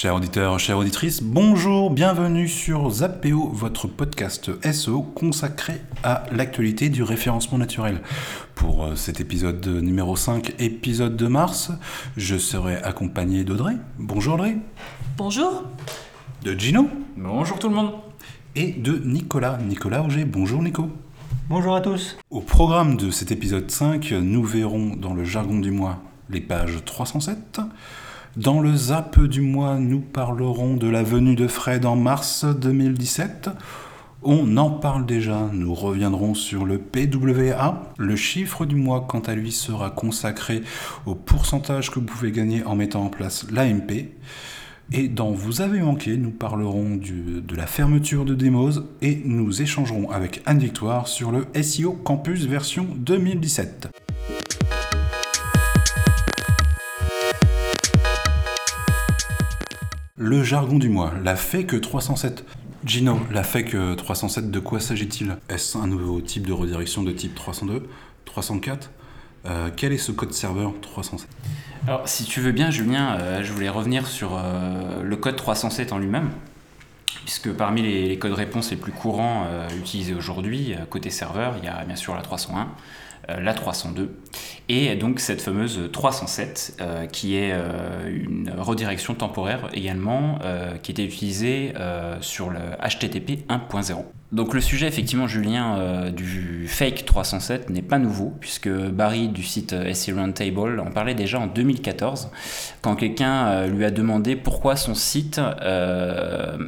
Chers auditeurs, chères auditrices, bonjour, bienvenue sur Zapéo, votre podcast SEO consacré à l'actualité du référencement naturel. Pour euh, cet épisode numéro 5, épisode de mars, je serai accompagné d'Audrey. Bonjour Audrey. Bonjour. De Gino. Bonjour tout le monde. Et de Nicolas. Nicolas Auger. Bonjour Nico. Bonjour à tous. Au programme de cet épisode 5, nous verrons dans le jargon du mois les pages 307. Dans le zap du mois, nous parlerons de la venue de Fred en mars 2017. On en parle déjà, nous reviendrons sur le PWA. Le chiffre du mois, quant à lui, sera consacré au pourcentage que vous pouvez gagner en mettant en place l'AMP. Et dans Vous avez manqué, nous parlerons de la fermeture de Demos et nous échangerons avec Anne Victoire sur le SEO Campus version 2017. Le jargon du mois, la fake 307. Gino, la fake 307, de quoi s'agit-il? Est-ce un nouveau type de redirection de type 302, 304 euh, Quel est ce code serveur 307 Alors, si tu veux bien, Julien, euh, je voulais revenir sur euh, le code 307 en lui-même, puisque parmi les, codes réponses les plus courants utilisés aujourd'hui, côté serveur, il y a bien sûr la 301, la 302 et donc cette fameuse 307 euh, qui est euh, une redirection temporaire également euh, qui était utilisée sur le HTTP 1.0. Donc le sujet effectivement Julien du fake 307 n'est pas nouveau puisque Barry du site SE Roundtable en parlait déjà en 2014 quand quelqu'un lui a demandé pourquoi son site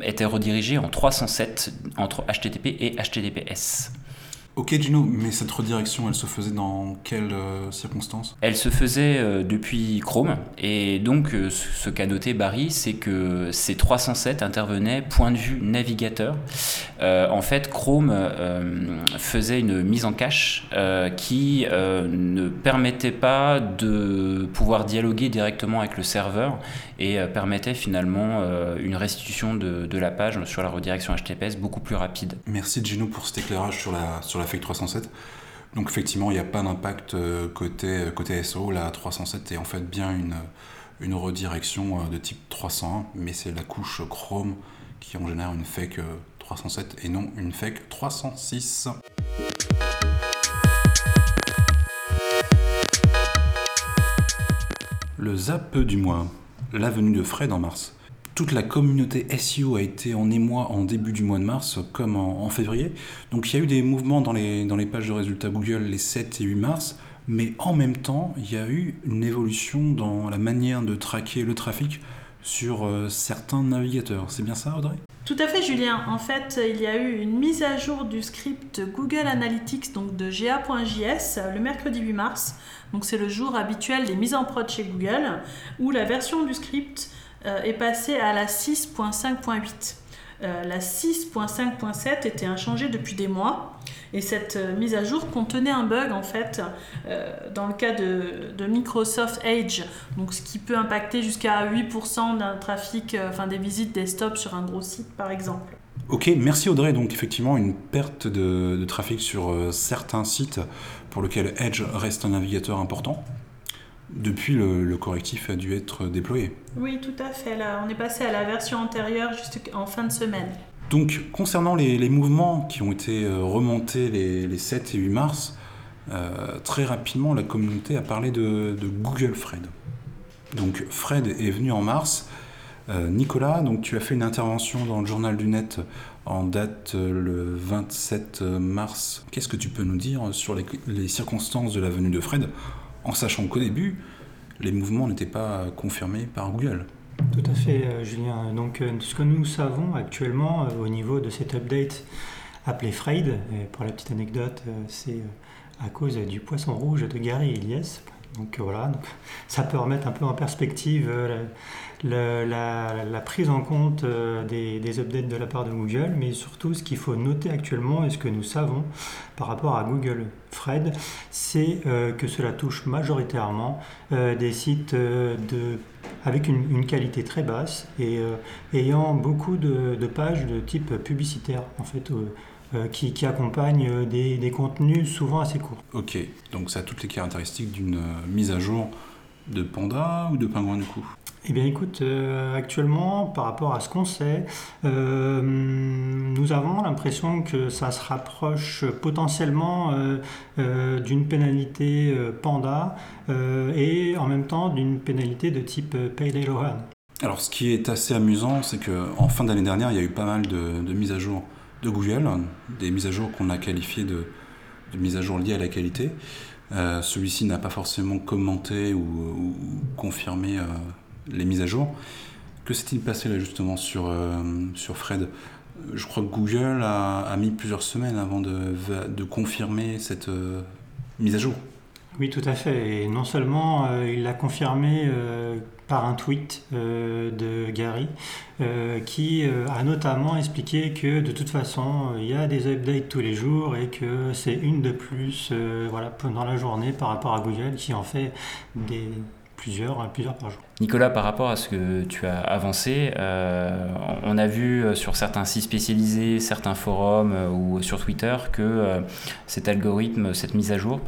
était redirigé en 307 entre HTTP et HTTPS. Ok Gino, mais cette redirection, elle se faisait dans quelles euh, circonstances? Elle se faisait euh, depuis Chrome, et donc euh, ce qu'a noté Barry, c'est que ces 307 intervenaient point de vue navigateur. en fait, Chrome faisait une mise en cache qui ne permettait pas de pouvoir dialoguer directement avec le serveur et permettait finalement une restitution de, de, la page sur la redirection HTTPS beaucoup plus rapide. Merci Gino pour cet éclairage sur la, sur la Fake 307. Donc effectivement, il n'y a pas d'impact euh, côté, euh, côté SO. La 307 est en fait bien une, redirection euh, de type 301, mais c'est la couche Chrome qui en génère une fake 307 et non une fake 306. Le zap du mois, l'avenue de Fred en mars toute la communauté SEO a été en émoi en début du mois de mars comme en, février. Donc il y a eu des mouvements dans les, pages de résultats Google les 7 et 8 mars, mais en même temps, il y a eu une évolution dans la manière de traquer le trafic sur euh, certains navigateurs. C'est bien ça, Audrey? Tout à fait, Julien. En fait, il y a eu une mise à jour du script Google Analytics, donc de GA.js, le mercredi 8 mars. Donc, c'est le jour habituel des mises en prod chez Google, où la version du script est passé à la 6.5.8. Euh, la 6.5.7 était inchangée depuis des mois et cette euh, mise à jour contenait un bug en fait dans le cas de, Microsoft Edge, donc ce qui peut impacter jusqu'à 8% d'un trafic, enfin des visites desktop sur un gros site par exemple. Ok, merci Audrey. Donc effectivement, une perte de, de trafic sur certains sites pour lesquels Edge reste un navigateur important. Depuis, le, correctif a dû être déployé. Oui, tout à fait. Là, on est passé à la version antérieure juste en fin de semaine. Donc, concernant les, mouvements qui ont été euh, remontés les, 7 et 8 mars, euh, très rapidement, la communauté a parlé de, Google Fred. Donc, Fred est venu en mars. Euh, Nicolas, donc tu as fait une intervention dans le journal du net en date le 27 mars. Qu'est-ce que tu peux nous dire sur les circonstances de la venue de Fred? En sachant qu'au début, les mouvements n'étaient pas confirmés par Google. Tout à fait, euh, Julien. Donc, euh, ce que nous savons actuellement euh, au niveau de cet update appelé Freid, pour la petite anecdote, c'est à cause du poisson rouge de Gary Elias. Donc voilà, ça peut remettre un peu en perspective la, prise en compte euh, des, updates de la part de Google, mais surtout ce qu'il faut noter actuellement et ce que nous savons par rapport à Google Fred, c'est euh, que cela touche majoritairement euh, des sites de, avec une, qualité très basse et ayant beaucoup de, pages de type publicitaire en fait. Qui, qui, accompagnent des, des, contenus souvent assez courts. Ok, donc ça a toutes les caractéristiques d'une mise à jour de Panda ou de Pingouin du coup? Eh bien écoute, euh, actuellement, par rapport à ce qu'on sait, euh, nous avons l'impression que ça se rapproche potentiellement euh, d'une pénalité Panda et en même temps d'une pénalité de type Payday Lohan. Alors ce qui est assez amusant, c'est qu'en fin d'année dernière, il y a eu pas mal de, mises à jour de Google, des mises à jour qu'on a qualifiées de, mises à jour liées à la qualité. Celui-ci n'a pas forcément commenté ou confirmé les mises à jour. Que s'est-il passé là justement sur, euh, Fred? Je crois que Google a, mis plusieurs semaines avant de, confirmer cette euh, mise à jour. Oui, tout à fait. Et non seulement euh, il l'a confirmé par un tweet de Gary, qui a notamment expliqué que de toute façon, il y a des updates tous les jours et que c'est une de plus voilà, pendant la journée par rapport à Google qui en fait des, plusieurs, par jour. Nicolas, par rapport à ce que tu as avancé, euh, on a vu euh, sur certains sites spécialisés, certains forums euh, ou sur Twitter que cet algorithme, cette mise à jour,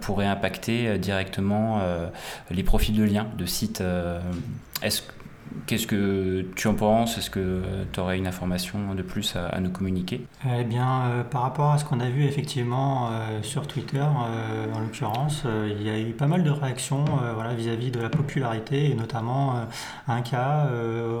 pourrait impacter directement les profils de liens de sites. Est-ce Qu'est-ce que tu en penses? Est-ce que tu aurais une information de plus à, nous communiquer? Eh bien, euh, par rapport à ce qu'on a vu effectivement euh, sur Twitter, euh, en l'occurrence, il y a eu pas mal de réactions voilà, vis-à-vis de la popularité et notamment un cas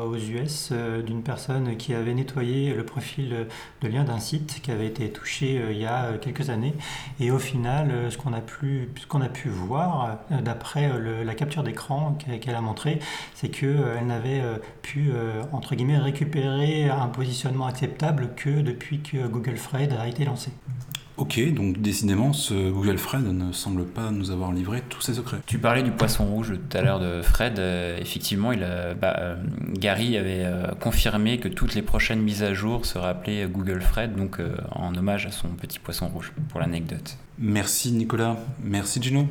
aux US d'une personne qui avait nettoyé le profil de lien d'un site qui avait été touché il y a quelques années. Et au final, ce qu'on a, pu, voir, d'après la capture d'écran qu'elle a montré, c'est qu'elle n'avait euh, pu, euh, entre guillemets, récupérer un positionnement acceptable que depuis que Google Fred a été lancé. Ok, donc décidément, ce Google Fred ne semble pas nous avoir livré tous ses secrets. Tu parlais du poisson rouge tout à l'heure de Fred. Euh, effectivement, il bah, Gary avait confirmé que toutes les prochaines mises à jour seraient appelées Google Fred, donc en hommage à son petit poisson rouge, pour l'anecdote. Merci Nicolas, merci Gino.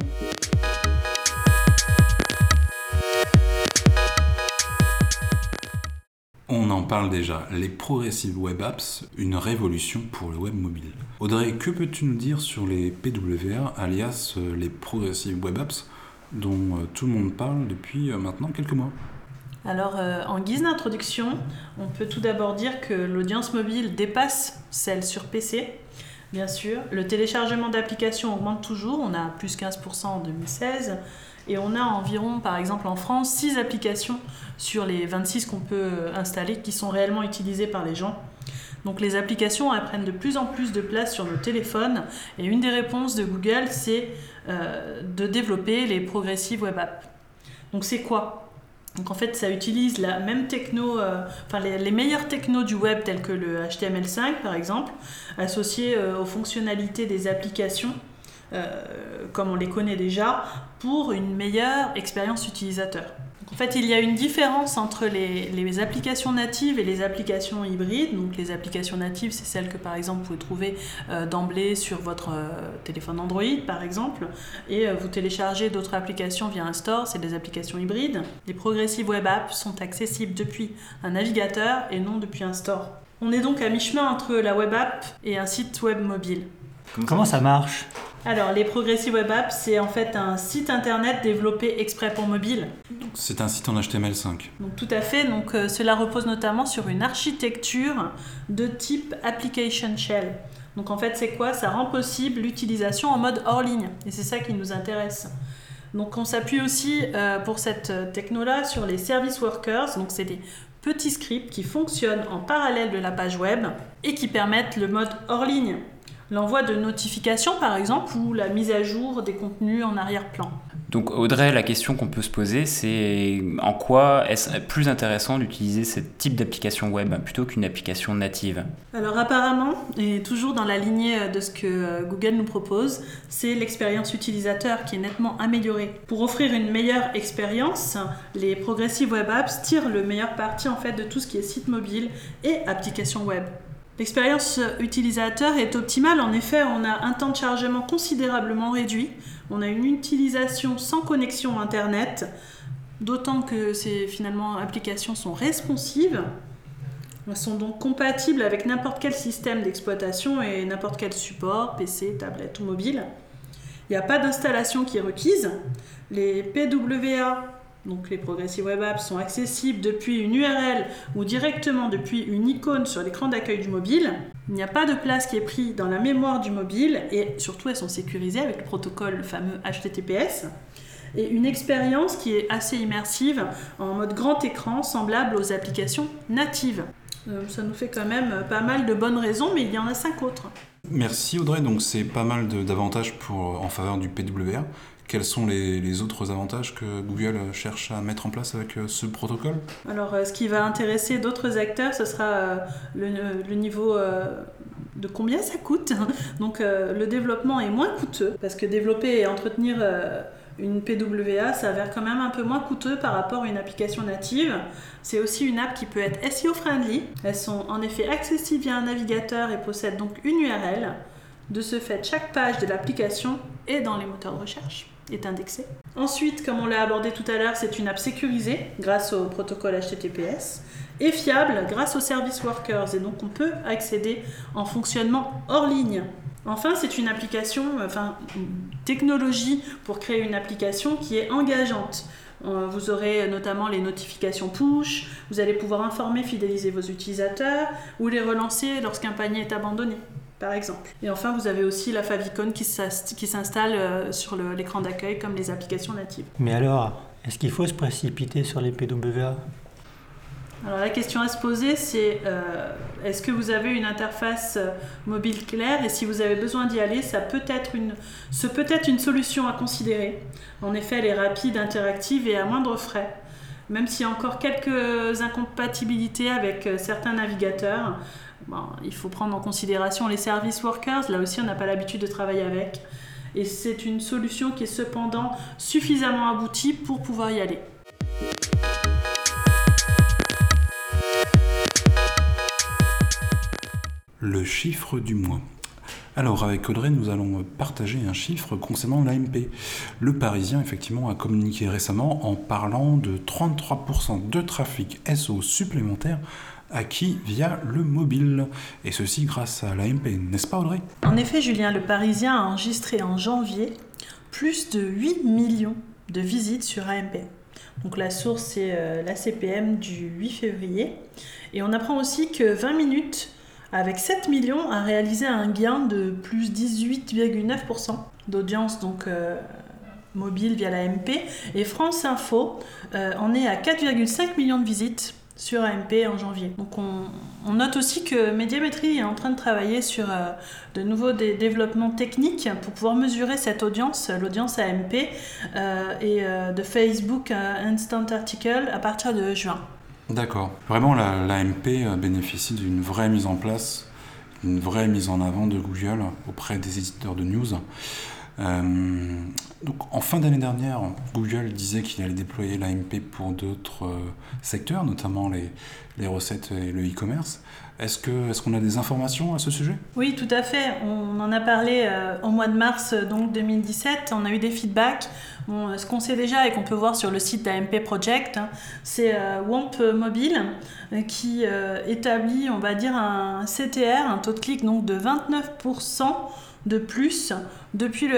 On en parle déjà, les Progressive Web Apps, une révolution pour le web mobile. Audrey, que peux-tu nous dire sur les PWA, alias euh, les Progressive Web Apps, dont euh, tout le monde parle depuis euh, maintenant quelques mois? Alors, en guise d'introduction, on peut tout d'abord dire que l'audience mobile dépasse celle sur PC, bien sûr. Le téléchargement d'applications augmente toujours, on a plus 15% en 2016. Et on a environ, par exemple en France, 6 applications sur les 26 qu'on peut installer qui sont réellement utilisées par les gens. Donc les applications elles prennent de plus en plus de place sur nos téléphones et une des réponses de Google c'est euh, de développer les progressives web apps. Donc c'est quoi? Donc en fait, ça utilise la même techno, euh, enfin les, meilleures technos du web telles que le HTML5 par exemple, associées euh, aux fonctionnalités des applications euh, comme on les connaît déjà, pour une meilleure expérience utilisateur. en fait, il y a une différence entre les, applications natives et les applications hybrides. Donc, les applications natives, c'est celles que, par exemple, vous pouvez trouver euh, d'emblée sur votre euh, téléphone Android, par exemple. Et vous téléchargez d'autres applications via un store, c'est des applications hybrides. Les Progressive Web Apps sont accessibles depuis un navigateur et non depuis un store. On est donc à mi-chemin entre la web app et un site web mobile. Comment ça marche alors, les Progressive Web Apps, c'est en fait un site internet développé exprès pour mobile. C'est un site en HTML5. Donc, tout à fait. Donc, euh, cela repose notamment sur une architecture de type Application Shell. Donc, en fait, c'est quoi? Ça rend possible l'utilisation en mode hors ligne. Et c'est ça qui nous intéresse. Donc, on s'appuie aussi euh, pour cette euh, techno-là sur les service workers. Donc, c'est des petits scripts qui fonctionnent en parallèle de la page web et qui permettent le mode hors ligne l'envoi de notifications par exemple ou la mise à jour des contenus en arrière-plan. Donc Audrey, la question qu'on peut se poser, c'est en quoi est-ce plus intéressant d'utiliser ce type d'application web plutôt qu'une application native? Alors apparemment, et toujours dans la lignée de ce que euh, Google nous propose, c'est l'expérience utilisateur qui est nettement améliorée. Pour offrir une meilleure expérience, les Progressive Web Apps tirent le meilleur parti en fait de tout ce qui est site mobile et application web. L'expérience utilisateur est optimale. En effet, on a un temps de chargement considérablement réduit. On a une utilisation sans connexion Internet, d'autant que ces finalement applications sont responsives. Elles sont donc compatibles avec n'importe quel système d'exploitation et n'importe quel support, PC, tablette ou mobile. Il n'y a pas d'installation qui est requise. Les PWA donc les Progressive Web Apps, sont accessibles depuis une URL ou directement depuis une icône sur l'écran d'accueil du mobile. Il n'y a pas de place qui est prise dans la mémoire du mobile et surtout elles sont sécurisées avec le protocole fameux HTTPS. Et une expérience qui est assez immersive en mode grand écran, semblable aux applications natives. Euh, ça nous fait quand même pas mal de bonnes raisons, mais il y en a cinq autres. Merci Audrey, donc c'est pas mal d'avantages en faveur du PWA. Quels sont les, autres avantages que Google cherche à mettre en place avec euh, ce protocole? Alors, euh, ce qui va intéresser d'autres acteurs, ce sera euh, le, niveau de combien ça coûte. Donc, le développement est moins coûteux parce que développer et entretenir une PWA s'avère quand même un peu moins coûteux par rapport à une application native. C'est aussi une app qui peut être SEO friendly. Elles sont en effet accessibles via un navigateur et possèdent donc une URL. De ce fait, chaque page de l'application est dans les moteurs de recherche est indexée. Ensuite, comme on l'a abordé tout à l'heure, c'est une app sécurisée grâce au protocole HTTPS et fiable grâce aux service workers et donc on peut accéder en fonctionnement hors ligne. Enfin, c'est une application, enfin une technologie pour créer une application qui est engageante. Euh, vous aurez notamment les notifications push, vous allez pouvoir informer, fidéliser vos utilisateurs ou les relancer lorsqu'un panier est abandonné par exemple. Et enfin, vous avez aussi la favicon qui s'installe euh, sur l'écran d'accueil comme les applications natives. Mais alors, est-ce qu'il faut se précipiter sur les PWA alors la question à se poser, c'est euh, est-ce que vous avez une interface euh, mobile claire? Et si vous avez besoin d'y aller, ça peut être une, ce peut être une solution à considérer. En effet, elle est rapide, interactive et à moindre frais. Même s'il y a encore quelques incompatibilités avec certains navigateurs, il faut prendre en considération les service workers. Là aussi, on n'a pas l'habitude de travailler avec. Et c'est une solution qui est cependant suffisamment aboutie pour pouvoir y aller. Le chiffre du mois. Alors avec Audrey, nous allons partager un chiffre concernant l'AMP. Le Parisien, effectivement, a communiqué récemment en parlant de 33% de trafic SO supplémentaire acquis via le mobile. Et ceci grâce à l'AMP, n'est-ce pas Audrey? En effet, Julien, le Parisien a enregistré en janvier plus de 8 millions de visites sur AMP. Donc la source, c'est euh, la CPM du 8 février. Et on apprend aussi que 20 minutes, avec 7 millions, a réalisé un gain de plus 18,9% d'audience donc euh, mobile via l'AMP. Et France Info euh, en est à 4,5 millions de visites sur AMP en janvier. Donc on, note aussi que Médiamétrie est en train de travailler sur euh, de nouveaux développements techniques pour pouvoir mesurer cette audience, l'audience AMP, et de Facebook Instant Article à partir de juin. D'accord. Vraiment, l'AMP bénéficie d'une vraie mise en place, une vraie mise en avant de Google auprès des éditeurs de news. Euh, donc, en fin d'année dernière, Google disait qu'il allait déployer l'AMP pour d'autres euh, secteurs, notamment les, les recettes et le e-commerce. Est-ce qu'on est qu'on a des informations à ce sujet? Oui, tout à fait. On en a parlé euh, au mois de mars donc 2017. On a eu des feedbacks. Bon, ce qu'on sait déjà et qu'on peut voir sur le site d'AMP Project, hein, c'est WAMP Mobile qui établit, on va dire, un CTR, un taux de clic donc de 29% de plus depuis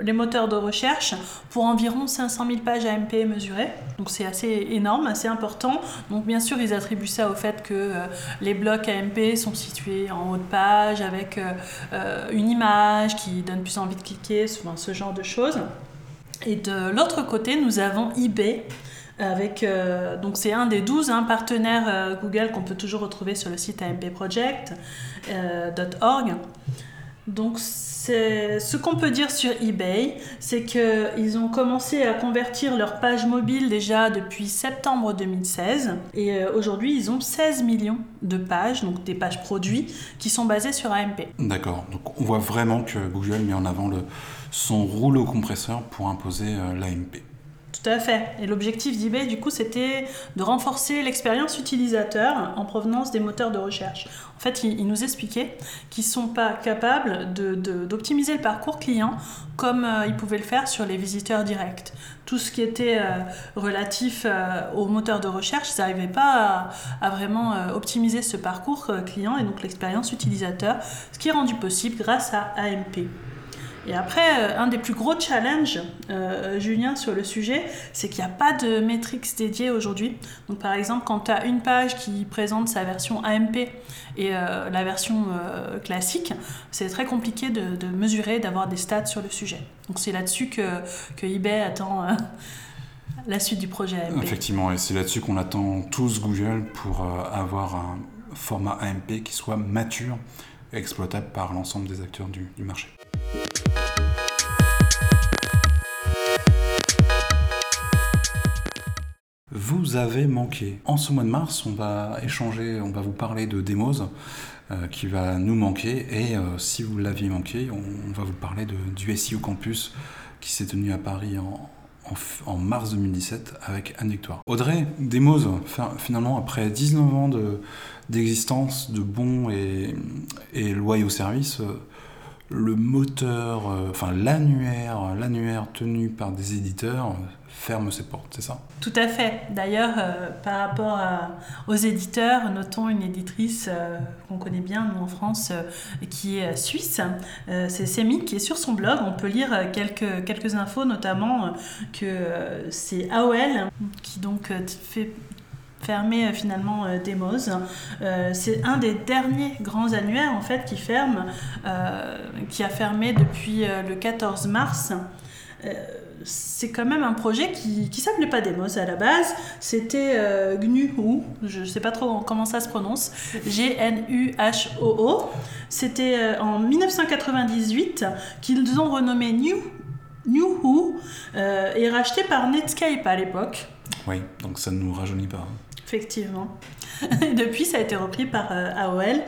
les moteurs de recherche pour environ 500 000 pages AMP mesurées. Donc c'est assez énorme, assez important. Donc bien sûr, ils attribuent ça au fait que euh, les blocs AMP sont situés en haut de page avec euh, euh, une image qui donne plus envie de cliquer, souvent ce genre de choses. Et de l'autre côté, nous avons eBay. Avec, donc c'est un des 12 hein, partenaires Google qu'on peut toujours retrouver sur le site ampproject.org. Donc, ce qu'on peut dire sur eBay, c'est qu'ils ont commencé à convertir leur page mobile déjà depuis septembre 2016. Et euh, aujourd'hui, ils ont 16 millions de pages, donc des pages produits, qui sont basées sur AMP. D'accord. Donc, on voit vraiment que Google met en avant son rouleau compresseur pour imposer euh, l'AMP. Tout à fait. Et l'objectif d'eBay, du coup, c'était de renforcer l'expérience utilisateur en provenance des moteurs de recherche. En fait, il, nous expliquait qu'ils ne sont pas capables d'optimiser le parcours client comme euh, ils pouvaient le faire sur les visiteurs directs. Tout ce qui était euh, relatif euh, aux moteurs de recherche, ils n'arrivaient pas à vraiment optimiser ce parcours client et donc l'expérience utilisateur, ce qui est rendu possible grâce à AMP. Et après, euh, un des plus gros challenges, euh, Julien, sur le sujet, c'est qu'il n'y a pas de métriques dédiées aujourd'hui. Donc par exemple, quand tu as une page qui présente sa version AMP et euh, la version classique, c'est très compliqué de, mesurer, d'avoir des stats sur le sujet. Donc c'est là-dessus que, que eBay attend la suite du projet AMP. Effectivement, et c'est là-dessus qu'on attend tous Google pour avoir un format AMP qui soit mature et exploitable par l'ensemble des acteurs du marché. Vous avez manqué. En ce mois de mars, on va échanger, on va vous parler de Demos euh, qui va nous manquer. Et euh, si vous l'aviez manqué, on, va vous parler du SEO Campus qui s'est tenu à Paris en, mars 2017 avec Anne Victoire. Audrey, Demos, finalement, après 19 ans d'existence de, bons et, et loyaux services, euh, le moteur, enfin l'annuaire, l'annuaire tenu par des éditeurs ferme ses portes, c'est ça? Tout à fait. D'ailleurs, euh, par rapport aux éditeurs, notons une éditrice euh, qu'on connaît bien, nous en France, euh, qui est suisse. c'est Semi qui est sur son blog. On peut lire quelques, quelques infos, notamment que c'est AOL qui donc fait fermer finalement Demos. c'est un des derniers grands annuaires en fait qui ferme, qui a fermé depuis le 14 mars c'est quand même un projet qui, qui s'appelait pas Demos à la base, c'était euh, GNU, je ne sais pas trop comment ça se prononce, G-N-U-H-O-O. C'était euh, en 1998 qu'ils ont renommé New, euh, et racheté par Netscape à l'époque. Oui, donc ça ne nous rajeunit pas. Effectivement. depuis, ça a été repris par AOL.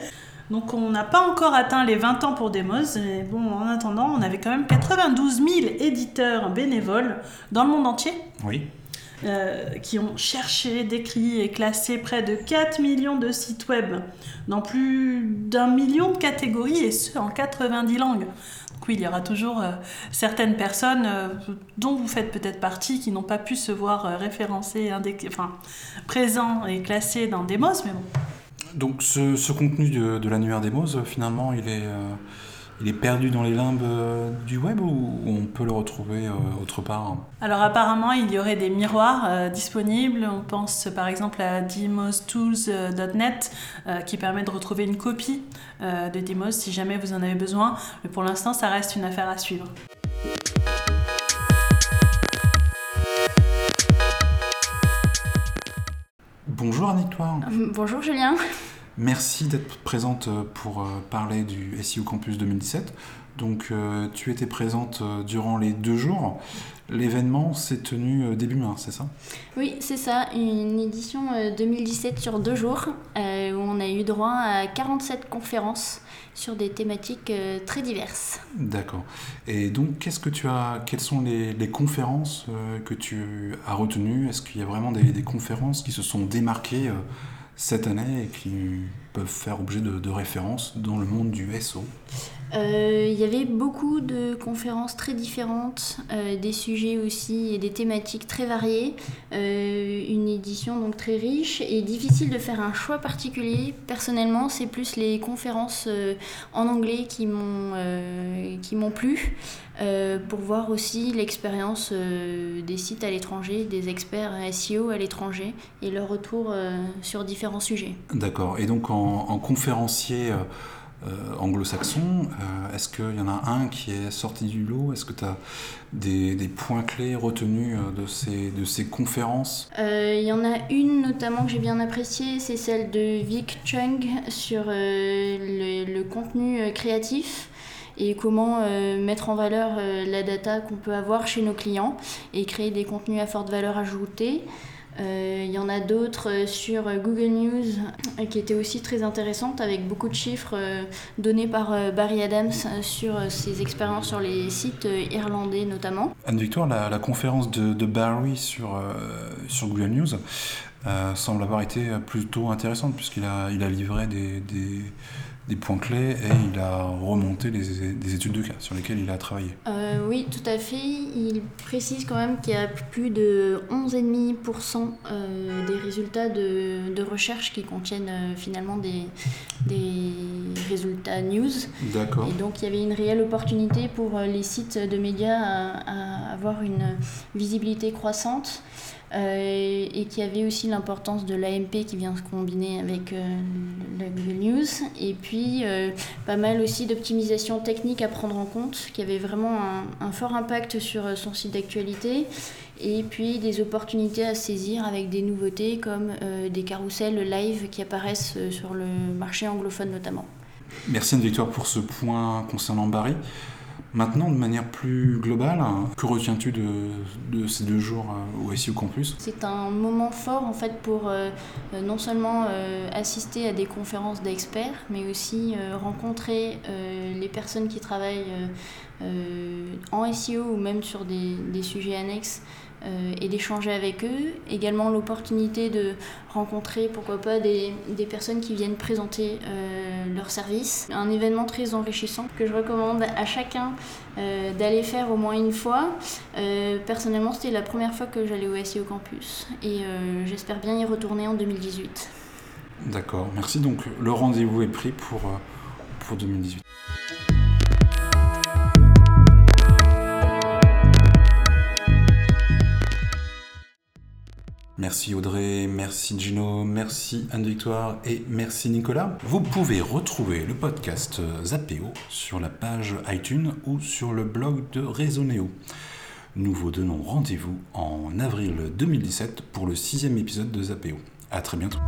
Donc on n'a pas encore atteint les 20 ans pour Demos, mais bon, en attendant, on avait quand même 92 000 éditeurs bénévoles dans le monde entier. Oui. Euh, qui ont cherché, décrit et classé près de 4 millions de sites web dans plus d'un million de catégories et ce en 90 langues. Donc oui, il y aura toujours euh, certaines personnes euh, dont vous faites peut-être partie qui n'ont pas pu se voir référencées, enfin, présents et classés dans Demos, mais bon, donc ce, contenu de, l'annuaire des Moses, finalement, il est, euh, il est perdu dans les limbes euh, du web ou on peut le retrouver euh, autre part Alors apparemment, il y aurait des miroirs disponibles. On pense par exemple à demostools.net qui permet de retrouver une copie de Demos si jamais vous en avez besoin. Mais pour l'instant, ça reste une affaire à suivre. Bonjour Anne-Victoire. Euh, bonjour Julien. Merci d'être présente euh, pour euh, parler du SEO Campus 2017. Donc tu étais présente durant les deux jours. L'événement s'est tenu début mars, c'est ça? Oui, c'est ça. Une édition 2017 sur deux jours où on a eu droit à 47 conférences sur des thématiques très diverses. D'accord. Et donc, qu'est-ce que tu as, quelles sont les, conférences que tu as retenues? Est-ce qu'il y a vraiment des, des, conférences qui se sont démarquées cette année et qui peuvent faire objet de, référence dans le monde du SO Il y avait beaucoup de conférences très différentes, euh, des sujets aussi et des thématiques très variées, euh, une édition donc très riche et difficile de faire un choix particulier. Personnellement, c'est plus les conférences en anglais qui m'ont qui plu. pour voir aussi l'expérience des sites à l'étranger, des experts SEO à l'étranger et leur retour sur différents sujets. D'accord. Et donc en, conférencier euh, euh, anglo-saxon, euh, est-ce qu'il y en a un qui est sorti du lot? Est-ce que tu as des, points clés retenus de, ces, de ces conférences? Il y en a une notamment que j'ai bien appréciée, c'est celle de Vic Chung sur le, contenu créatif et comment mettre en valeur la data qu'on peut avoir chez nos clients et créer des contenus à forte valeur ajoutée. Euh, il y en a d'autres euh, sur Google News euh, qui étaient aussi très intéressantes avec beaucoup de chiffres donnés par Barry Adams sur ses expériences sur les sites irlandais notamment. Anne-Victoire, la, conférence de, Barry sur, Google News semble avoir été plutôt intéressante puisqu'il a, livré des points clés et il a remonté des, des études de cas sur lesquelles il a travaillé. Euh, oui, tout à fait. Il précise quand même qu'il y a plus de 11,5% euh, des résultats de, de, recherche qui contiennent euh, finalement des, des, résultats news. D'accord. Et donc il y avait une réelle opportunité pour les sites de médias à, à avoir une visibilité croissante. Euh, et qui avait aussi l'importance de l'AMP qui vient se combiner avec euh, le Google News, et puis euh, pas mal aussi d'optimisation technique à prendre en compte, qui avait vraiment un, un fort impact sur son site d'actualité, et puis des opportunités à saisir avec des nouveautés comme des carousels live qui apparaissent sur le marché anglophone notamment. Merci Anne-Victoire pour ce point concernant Barry. Maintenant, de manière plus globale, que retiens-tu de, ces deux jours au SEO Campus? C'est un moment fort en fait pour euh, non seulement euh, assister à des conférences d'experts, mais aussi euh, rencontrer les personnes qui travaillent en SEO ou même sur des, sujets annexes euh, et d'échanger avec eux. Également l'opportunité de rencontrer, pourquoi pas, des, des personnes qui viennent présenter euh, leurs services. Un événement très enrichissant que je recommande à chacun euh, d'aller faire au moins une fois. Euh, personnellement, c'était la première fois que j'allais au SEO Campus et euh, j'espère bien y retourner en 2018. D'accord, merci. Donc le rendez-vous est pris pour, pour 2018. Merci Audrey, merci Gino, merci Anne-Victoire et merci Nicolas. Vous pouvez retrouver le podcast Zapéo sur la page iTunes ou sur le blog de Raisonnéo. Nous vous donnons rendez-vous en avril 2017 pour le sixième épisode de Zapéo. À très bientôt.